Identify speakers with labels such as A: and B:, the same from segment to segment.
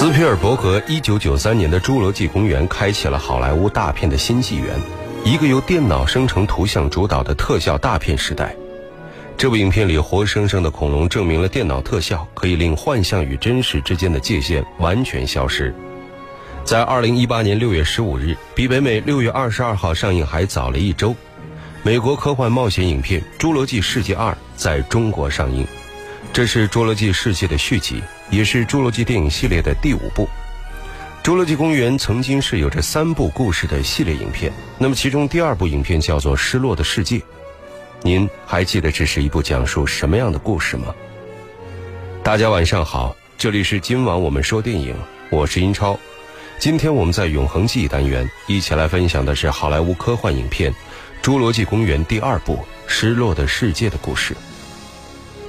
A: 斯皮尔伯格1993年的《侏罗纪公园》开启了好莱坞大片的新纪元，一个由电脑生成图像主导的特效大片时代。这部影片里活生生的恐龙证明了电脑特效可以令幻象与真实之间的界限完全消失。在2018年6月15日，比北美6月22号上映还早了一周。美国科幻冒险影片《侏罗纪世界2》在中国上映，这是《侏罗纪世界》的续集。也是侏罗纪电影系列的第五部，《侏罗纪公园》曾经是有着三部故事的系列影片。那么，其中第二部影片叫做《失落的世界》，您还记得这是一部讲述什么样的故事吗？大家晚上好，这里是今晚我们说电影，我是英超。今天我们在永恒记忆单元一起来分享的是好莱坞科幻影片《侏罗纪公园》第二部《失落的世界》的故事。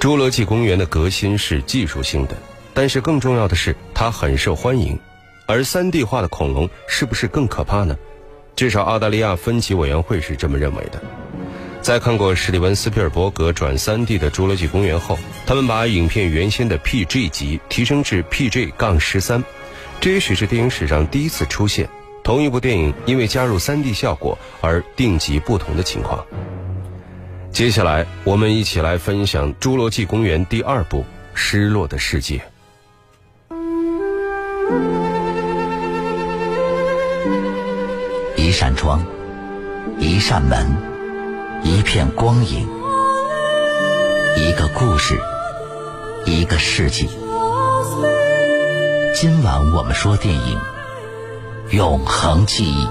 A: 《侏罗纪公园》的革新是技术性的。但是更重要的是，它很受欢迎，而三 D 化的恐龙是不是更可怕呢？至少澳大利亚分级委员会是这么认为的。在看过史蒂文·斯皮尔伯格转三 D 的《侏罗纪公园》后，他们把影片原先的 PG 级提升至 PG- 杠十三，这也许是电影史上第一次出现同一部电影因为加入三 D 效果而定级不同的情况。接下来，我们一起来分享《侏罗纪公园》第二部《失落的世界》。
B: 一扇窗，一扇门，一片光影，一个故事，一个世纪。今晚我们说电影《永恒记忆》。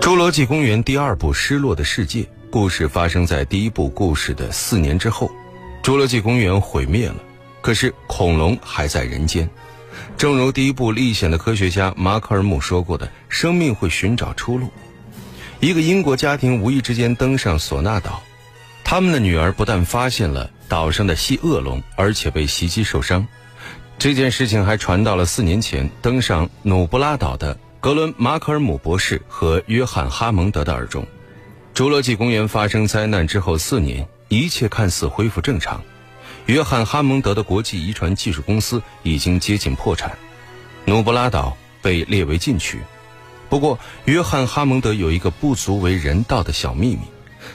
A: 《侏罗纪公园》第二部《失落的世界》。故事发生在第一部故事的四年之后，侏罗纪公园毁灭了，可是恐龙还在人间。正如第一部历险的科学家马克尔姆说过的：“生命会寻找出路。”一个英国家庭无意之间登上索纳岛，他们的女儿不但发现了岛上的蜥恶龙，而且被袭击受伤。这件事情还传到了四年前登上努布拉岛的格伦·马克尔姆博士和约翰·哈蒙德的耳中。侏罗纪公园发生灾难之后四年，一切看似恢复正常。约翰·哈蒙德的国际遗传技术公司已经接近破产，努布拉岛被列为禁区。不过，约翰·哈蒙德有一个不足为人道的小秘密，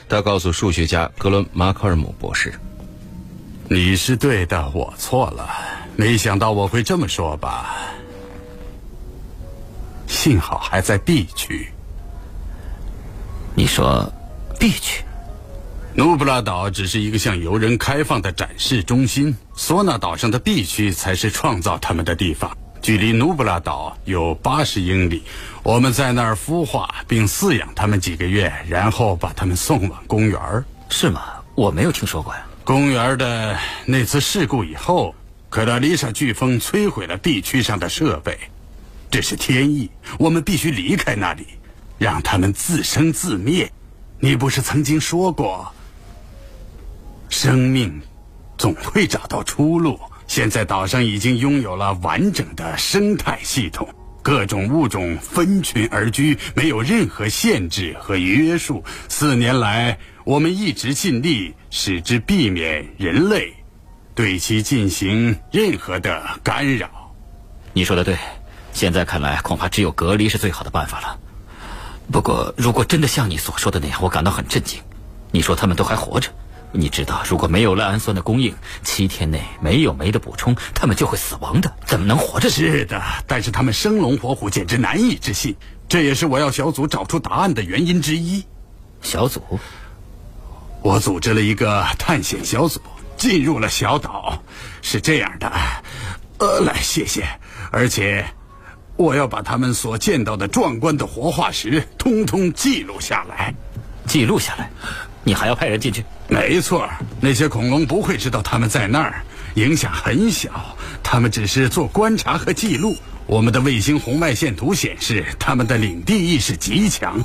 A: 他告诉数学家格伦·马克尔姆博士：“
C: 你是对的，我错了。没想到我会这么说吧？幸好还在 B 区。”
B: 你说，B 区，
C: 努布拉岛只是一个向游人开放的展示中心，索纳岛上的 B 区才是创造他们的地方。距离努布拉岛有八十英里，我们在那儿孵化并饲养它们几个月，然后把它们送往公园。
B: 是吗？我没有听说过呀。
C: 公园的那次事故以后，克拉丽莎飓风摧毁了 B 区上的设备，这是天意，我们必须离开那里。让他们自生自灭。你不是曾经说过，生命总会找到出路？现在岛上已经拥有了完整的生态系统，各种物种分群而居，没有任何限制和约束。四年来，我们一直尽力使之避免人类对其进行任何的干扰。
B: 你说的对，现在看来，恐怕只有隔离是最好的办法了。不过，如果真的像你所说的那样，我感到很震惊。你说他们都还活着，你知道，如果没有赖氨酸的供应，七天内没有酶的补充，他们就会死亡的。怎么能活着？
C: 是的，但是他们生龙活虎，简直难以置信。这也是我要小组找出答案的原因之一。
B: 小组，
C: 我组织了一个探险小组，进入了小岛。是这样的，呃，来，谢谢，而且。我要把他们所见到的壮观的活化石通通记录下来，
B: 记录下来。你还要派人进去？
C: 没错，那些恐龙不会知道他们在那儿，影响很小。他们只是做观察和记录。我们的卫星红外线图显示，他们的领地意识极强。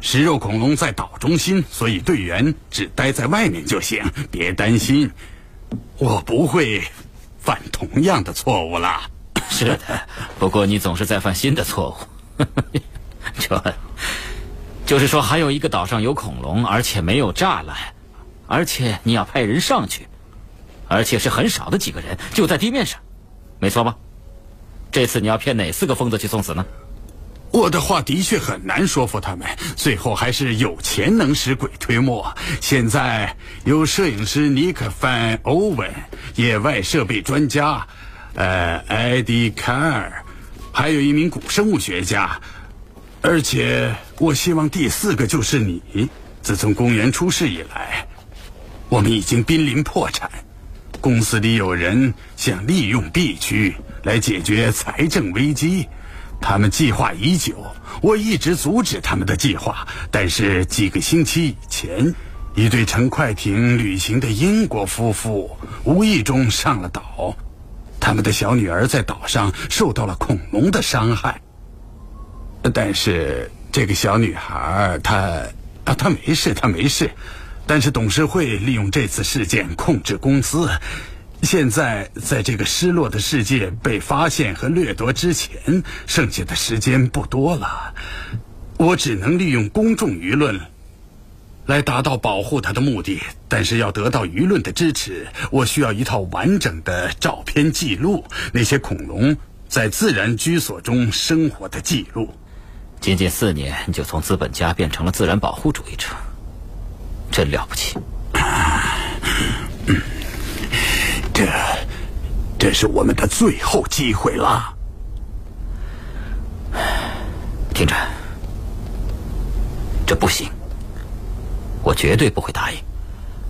C: 食肉恐龙在岛中心，所以队员只待在外面就行。别担心，我不会犯同样的错误了。
B: 是的，不过你总是在犯新的错误。这，就是说还有一个岛上有恐龙，而且没有栅栏。而且你要派人上去，而且是很少的几个人，就在地面上，没错吧？这次你要骗哪四个疯子去送死呢？
C: 我的话的确很难说服他们，最后还是有钱能使鬼推磨。现在有摄影师尼克·范·欧文，野外设备专家，呃，艾迪·卡尔，还有一名古生物学家，而且我希望第四个就是你。自从公园出事以来，我们已经濒临破产，公司里有人想利用 B 区来解决财政危机。他们计划已久，我一直阻止他们的计划。但是几个星期以前，一对乘快艇旅行的英国夫妇无意中上了岛，他们的小女儿在岛上受到了恐龙的伤害。但是这个小女孩她啊，她没事，她没事。但是董事会利用这次事件控制公司。现在，在这个失落的世界被发现和掠夺之前，剩下的时间不多了。我只能利用公众舆论来达到保护他的目的，但是要得到舆论的支持，我需要一套完整的照片记录那些恐龙在自然居所中生活的记录。
B: 仅仅四年，就从资本家变成了自然保护主义者，真了不起。
C: 这，这是我们的最后机会了。
B: 听着，这不行，我绝对不会答应，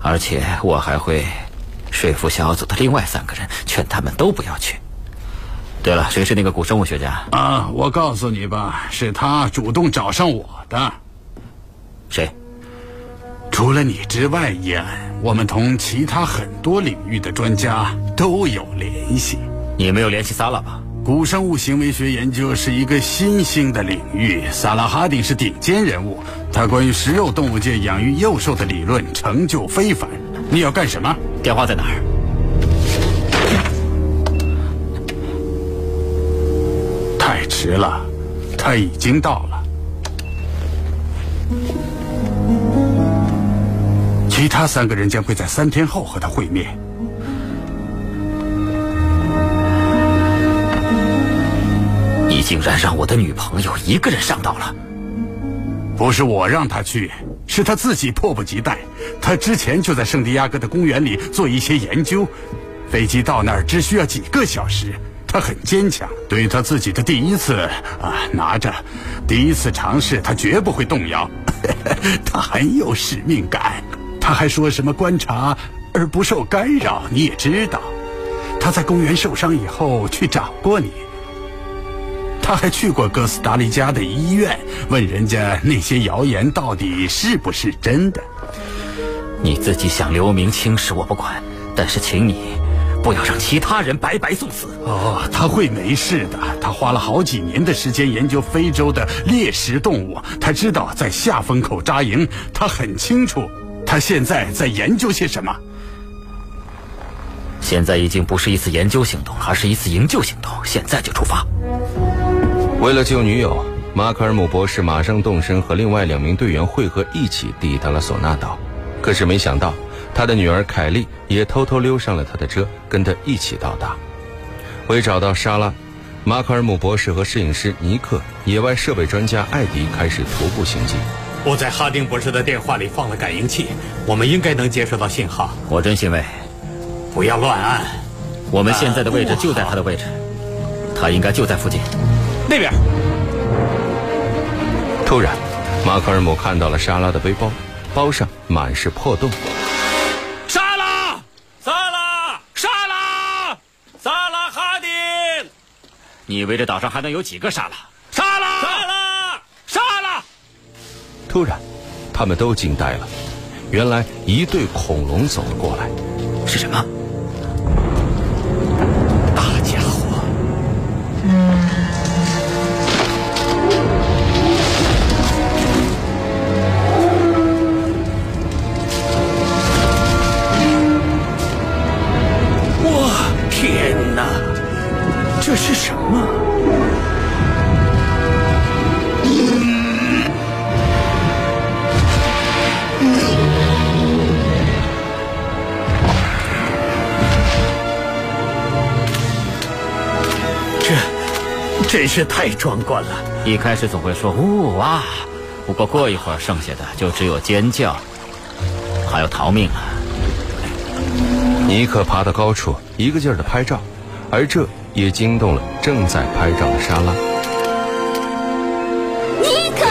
B: 而且我还会说服小组的另外三个人，劝他们都不要去。对了，谁是那个古生物学家？
C: 啊，我告诉你吧，是他主动找上我的。
B: 谁？
C: 除了你之外，伊恩，我们同其他很多领域的专家都有联系。
B: 你没有联系萨拉吧？
C: 古生物行为学研究是一个新兴的领域，萨拉哈丁是顶尖人物。他关于食肉动物界养育幼兽的理论成就非凡。你要干什么？
B: 电话在哪儿？
C: 太迟了，他已经到了。其他三个人将会在三天后和他会面。
B: 你竟然让我的女朋友一个人上岛了？
C: 不是我让她去，是她自己迫不及待。她之前就在圣地亚哥的公园里做一些研究，飞机到那儿只需要几个小时。他很坚强，对他自己的第一次啊，拿着第一次尝试，他绝不会动摇。他很有使命感。他还说什么观察而不受干扰？你也知道，他在公园受伤以后去找过你。他还去过哥斯达黎加的医院，问人家那些谣言到底是不是真的。
B: 你自己想留名青史我不管，但是请你不要让其他人白白送死。
C: 哦，他会没事的。他花了好几年的时间研究非洲的猎食动物，他知道在下风口扎营，他很清楚。他现在在研究些什么？
B: 现在已经不是一次研究行动，而是一次营救行动。现在就出发。
A: 为了救女友，马克尔姆博士马上动身，和另外两名队员汇合一起抵达了索纳岛。可是没想到，他的女儿凯莉也偷偷溜上了他的车，跟他一起到达。为找到莎拉，马克尔姆博士和摄影师尼克、野外设备专家艾迪开始徒步行进。
D: 我在哈丁博士的电话里放了感应器，我们应该能接收到信号。
B: 我真欣慰。
D: 不要乱按。
B: 我们现在的位置就在他的位置，他应该就在附近。
D: 那边。
A: 突然，马克尔姆看到了莎拉的背包，包上满是破洞。
B: 你以为这岛上还能有几个沙拉？
D: 沙拉，沙拉。
A: 突然，他们都惊呆了。原来一对恐龙走了过来。
B: 是什么？
D: 大家伙！哇，天哪！这是什么？
E: 真是太壮观了。
B: 一开始总会说呜哇，不过过一会儿剩下的就只有尖叫，还有逃命了。
A: 尼克爬到高处，一个劲儿的拍照，而这也惊动了正在拍照的莎拉。
F: 尼克，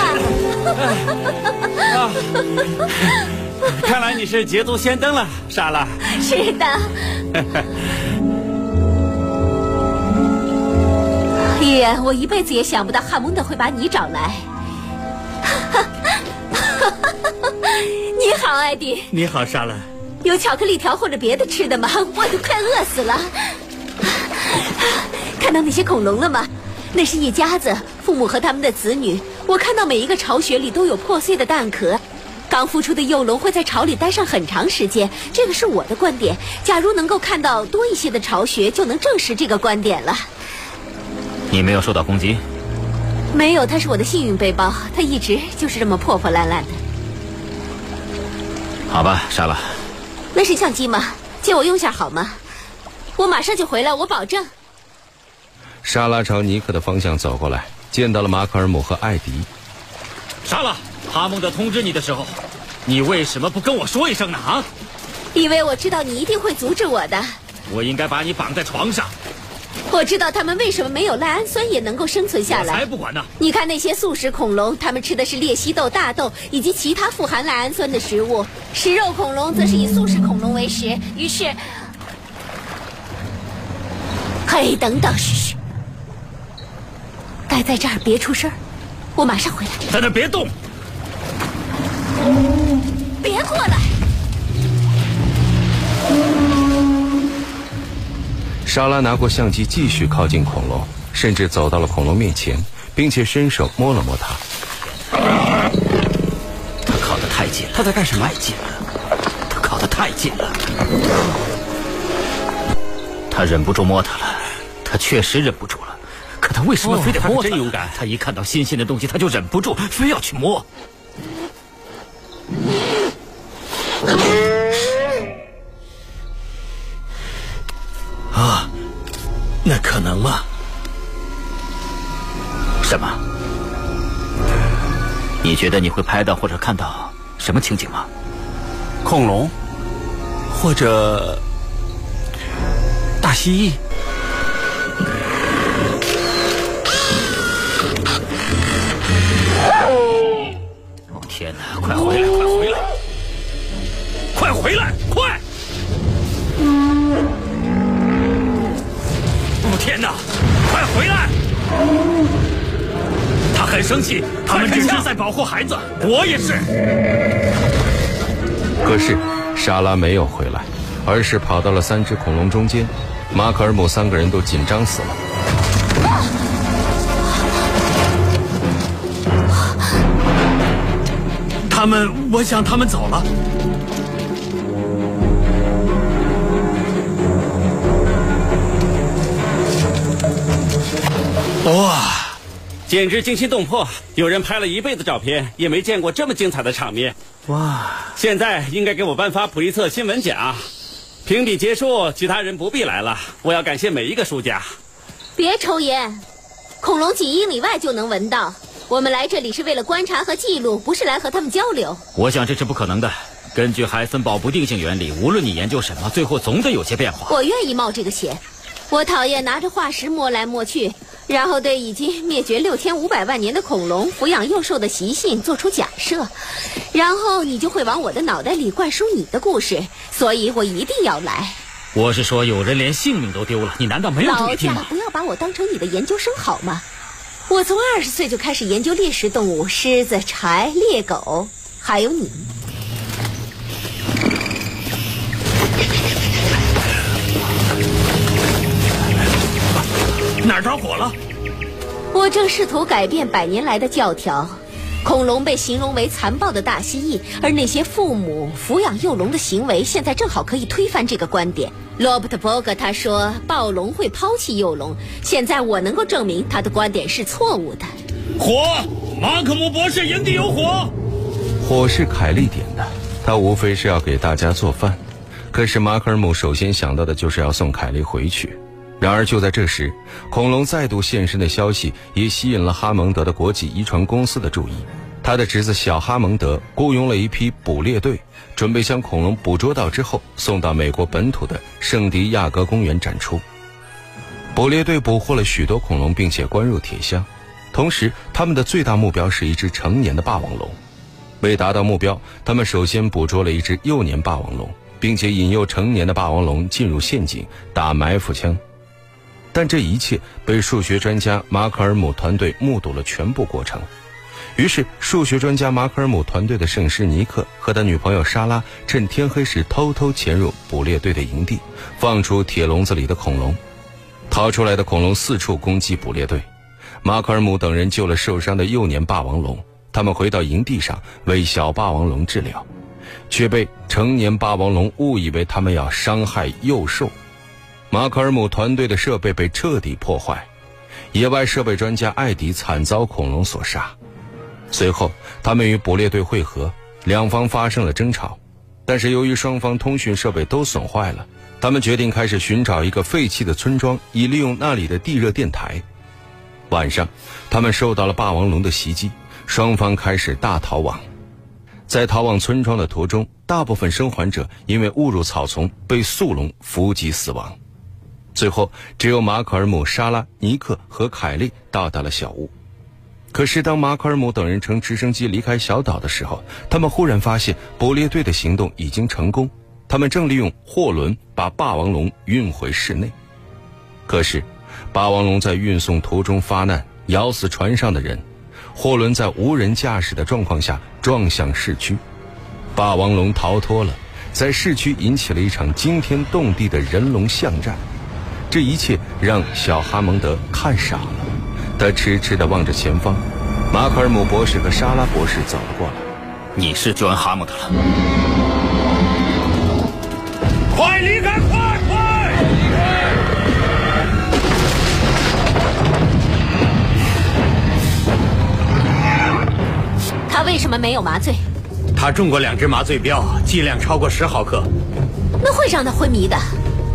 D: 看来你是捷足先登了，莎拉。
F: 是的。伊人，我一辈子也想不到汉蒙德会把你找来。你好，艾迪。
E: 你好，莎拉。
F: 有巧克力条或者别的吃的吗？我都快饿死了。看到那些恐龙了吗？那是一家子，父母和他们的子女。我看到每一个巢穴里都有破碎的蛋壳。刚孵出的幼龙会在巢里待上很长时间，这个是我的观点。假如能够看到多一些的巢穴，就能证实这个观点了。
B: 你没有受到攻击？
F: 没有，它是我的幸运背包，它一直就是这么破破烂烂的。
B: 好吧，莎拉。
F: 那是相机吗？借我用下好吗？我马上就回来，我保证。
A: 莎拉朝尼克的方向走过来，见到了马可尔姆和艾迪。
D: 莎拉，哈蒙德通知你的时候，你为什么不跟我说一声呢？啊？
F: 因为我知道你一定会阻止我的。
D: 我应该把你绑在床上。
F: 我知道他们为什么没有赖氨酸也能够生存下来。
D: 我才不管呢！
F: 你看那些素食恐龙，他们吃的是鬣蜥豆、大豆以及其他富含赖氨酸的食物；食肉恐龙则是以素食恐龙为食。于是，嘿，等等，嘘嘘，待在这儿别出声我马上回来。
D: 在那别动！
F: 别过来！
A: 莎拉拿过相机，继续靠近恐龙，甚至走到了恐龙面前，并且伸手摸了摸它。
B: 他靠得太近了，
E: 他在干什么？
B: 太近了，他靠得太近了。他忍不住摸它了，他确实忍不住了。可他为什么非得摸
E: 它？真勇敢！
B: 他一看到新鲜的东西，他就忍不住，非要去摸。觉得你会拍到或者看到什么情景吗？
E: 恐龙，或者大蜥蜴？
D: 我也是。
A: 可是，莎拉没有回来，而是跑到了三只恐龙中间。马可尔姆三个人都紧张死了。
E: 他们，我想他们走了。
D: 哇，简直惊心动魄！有人拍了一辈子照片，也没见过这么精彩的场面。
E: 哇，
D: 现在应该给我颁发普利策新闻奖。评比结束，其他人不必来了。我要感谢每一个输家。
F: 别抽烟，恐龙几英里外就能闻到。我们来这里是为了观察和记录，不是来和他们交流。
B: 我想这是不可能的。根据海森堡不定性原理，无论你研究什么，最后总得有些变化。
F: 我愿意冒这个险。我讨厌拿着化石摸来摸去，然后对已经灭绝六千五百万年的恐龙抚养幼兽的习性做出假设，然后你就会往我的脑袋里灌输你的故事，所以我一定要来。
B: 我是说，有人连性命都丢了，你难道没有这个听吗？
F: 不要把我当成你的研究生好吗？我从二十岁就开始研究猎食动物，狮子、豺、猎狗，还有你。
E: 哪儿着火了？
F: 我正试图改变百年来的教条。恐龙被形容为残暴的大蜥蜴，而那些父母抚养幼龙的行为，现在正好可以推翻这个观点。罗伯特·伯格他说暴龙会抛弃幼龙，现在我能够证明他的观点是错误的。
D: 火！马可姆博士营地有火！
A: 火是凯利点的，他无非是要给大家做饭。可是马可尔姆首先想到的就是要送凯利回去。然而就在这时，恐龙再度现身的消息也吸引了哈蒙德的国际遗传公司的注意。他的侄子小哈蒙德雇佣了一批捕猎队，准备将恐龙捕捉到之后送到美国本土的圣地亚哥公园展出。捕猎队捕获了许多恐龙，并且关入铁箱。同时，他们的最大目标是一只成年的霸王龙。为达到目标，他们首先捕捉了一只幼年霸王龙，并且引诱成年的霸王龙进入陷阱，打埋伏枪。但这一切被数学专家马可尔姆团队目睹了全部过程。于是，数学专家马可尔姆团队的圣师尼克和他女朋友莎拉趁天黑时偷偷潜入捕猎队的营地，放出铁笼子里的恐龙。逃出来的恐龙四处攻击捕猎队。马可尔姆等人救了受伤的幼年霸王龙，他们回到营地上为小霸王龙治疗，却被成年霸王龙误以为他们要伤害幼兽。马可尔姆团队的设备被彻底破坏，野外设备专家艾迪惨遭恐龙所杀。随后，他们与捕猎队会合，两方发生了争吵，但是由于双方通讯设备都损坏了，他们决定开始寻找一个废弃的村庄，以利用那里的地热电台。晚上，他们受到了霸王龙的袭击，双方开始大逃亡。在逃往村庄的途中，大部分生还者因为误入草丛被速龙伏击死亡。最后，只有马可尔姆、莎拉、尼克和凯利到达了小屋。可是，当马可尔姆等人乘直升机离开小岛的时候，他们忽然发现捕猎队的行动已经成功，他们正利用货轮把霸王龙运回室内。可是，霸王龙在运送途中发难，咬死船上的人。货轮在无人驾驶的状况下撞向市区，霸王龙逃脱了，在市区引起了一场惊天动地的人龙巷战。这一切让小哈蒙德看傻了，他痴痴地望着前方。马可尔姆博士和莎拉博士走了过来。
B: 你是救恩哈姆德了？
E: 快离开！快快！
F: 他为什么没有麻醉？
E: 他中过两支麻醉镖，剂量超过十毫克。
F: 那会让他昏迷的。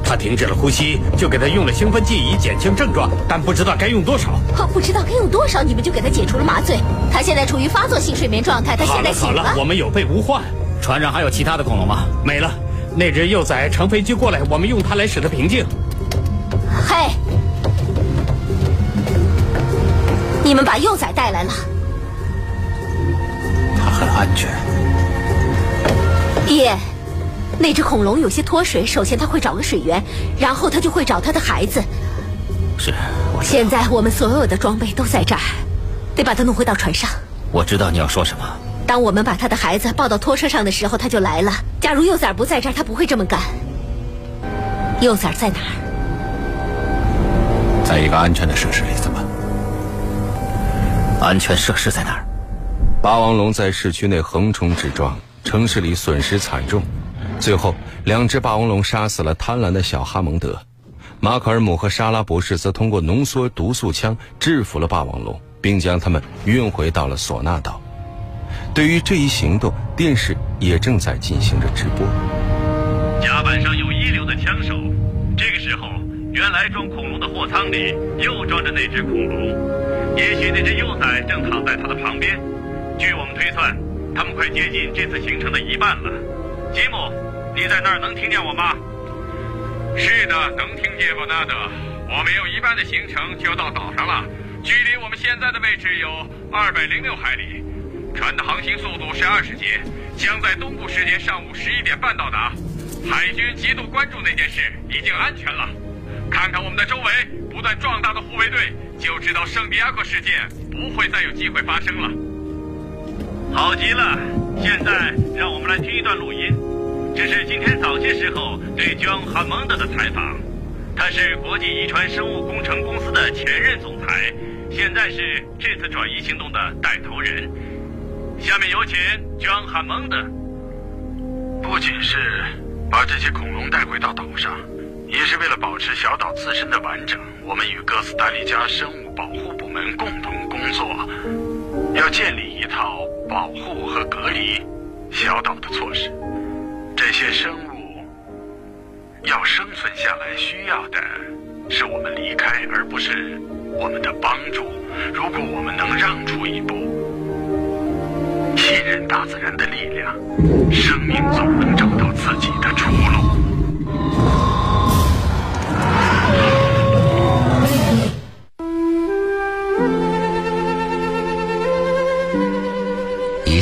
E: 他停止了呼吸，就给他用了兴奋剂以减轻症状，但不知道该用多少。
F: 哦，不知道该用多少，你们就给他解除了麻醉。他现在处于发作性睡眠状态，他现在醒
E: 好了好了，我们有备无患。
B: 船上还有其他的恐龙吗？
E: 没了。那只幼崽乘飞机过来，我们用它来使它平静。
F: 嘿，你们把幼崽带来了。
E: 它很安全。
F: 爹，那只恐龙有些脱水，首先它会找个水源，然后它就会找它的孩子。
B: 是，我
F: 现在我们所有的装备都在这儿，得把它弄回到船上。
B: 我知道你要说什么。
F: 当我们把他的孩子抱到拖车上的时候，他就来了。假如幼崽不在这儿，他不会这么干。幼崽在哪儿？
E: 在一个安全的设施里，怎么？
B: 安全设施在哪儿？
A: 霸王龙在市区内横冲直撞，城市里损失惨重。最后，两只霸王龙杀死了贪婪的小哈蒙德。马可尔姆和莎拉博士则通过浓缩毒素枪制服了霸王龙，并将它们运回到了索纳岛。对于这一行动，电视也正在进行着直播。
G: 甲板上有一流的枪手。这个时候，原来装恐龙的货舱里又装着那只恐龙。也许那只幼崽正躺在它的旁边。据我们推算，他们快接近这次行程的一半了。吉姆，你在那儿能听见我吗？是的，能听见伯纳德。我们有一半的行程就要到岛上了，距离我们现在的位置有二百零六海里。船的航行速度是二十节，将在东部时间上午十一点半到达。海军极度关注那件事，已经安全了。看看我们的周围不断壮大的护卫队，就知道圣地亚哥事件不会再有机会发生了。好极了，现在让我们来听一段录音，这是今天早些时候对 John Hammond 的采访。他是国际遗传生物工程公司的前任总裁，现在是这次转移行动的带头人。下面有请 John Hammond。
H: 不仅是把这些恐龙带回到岛上，也是为了保持小岛自身的完整。我们与哥斯达黎加生物保护部门共同工作，要建立一套保护和隔离小岛的措施。这些生物要生存下来需要的是我们离开，而不是我们的帮助。如果我们能让出一步，信任大自然的力量，生命总能找到自己的出路。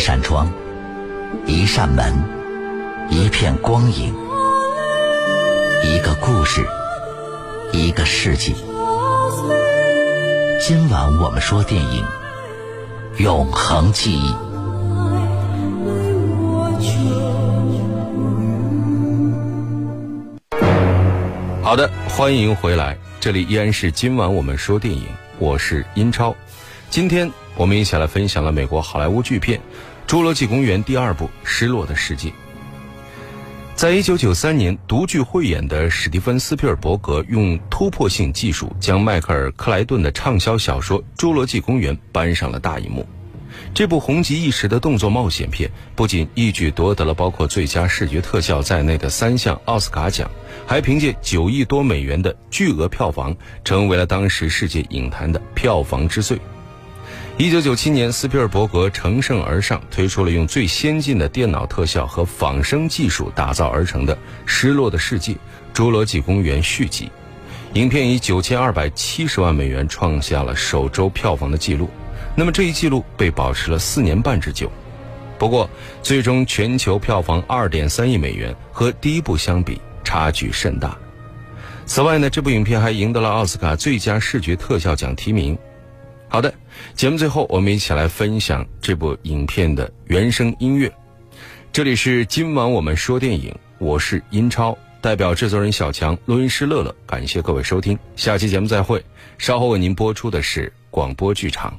I: 扇窗，一扇门，一片光影，一个故事，一个世纪。今晚我们说电影《永恒记忆》。
A: 好的，欢迎回来，这里依然是今晚我们说电影，我是英超。今天我们一起来分享了美国好莱坞巨片《侏罗纪公园》第二部《失落的世界》。在一九九三年，独具慧眼的史蒂芬·斯皮尔伯格用突破性技术将迈克尔·克莱顿的畅销小说《侏罗纪公园》搬上了大荧幕。这部红极一时的动作冒险片，不仅一举夺得了包括最佳视觉特效在内的三项奥斯卡奖，还凭借九亿多美元的巨额票房，成为了当时世界影坛的票房之最。一九九七年，斯皮尔伯格乘胜而上，推出了用最先进的电脑特效和仿生技术打造而成的《失落的世界：侏罗纪公园》续集。影片以九千二百七十万美元创下了首周票房的纪录。那么这一记录被保持了四年半之久。不过，最终全球票房二点三亿美元，和第一部相比差距甚大。此外呢，这部影片还赢得了奥斯卡最佳视觉特效奖提名。好的，节目最后我们一起来分享这部影片的原声音乐。这里是今晚我们说电影，我是英超，代表制作人小强、录音师乐乐，感谢各位收听，下期节目再会。稍后为您播出的是广播剧场。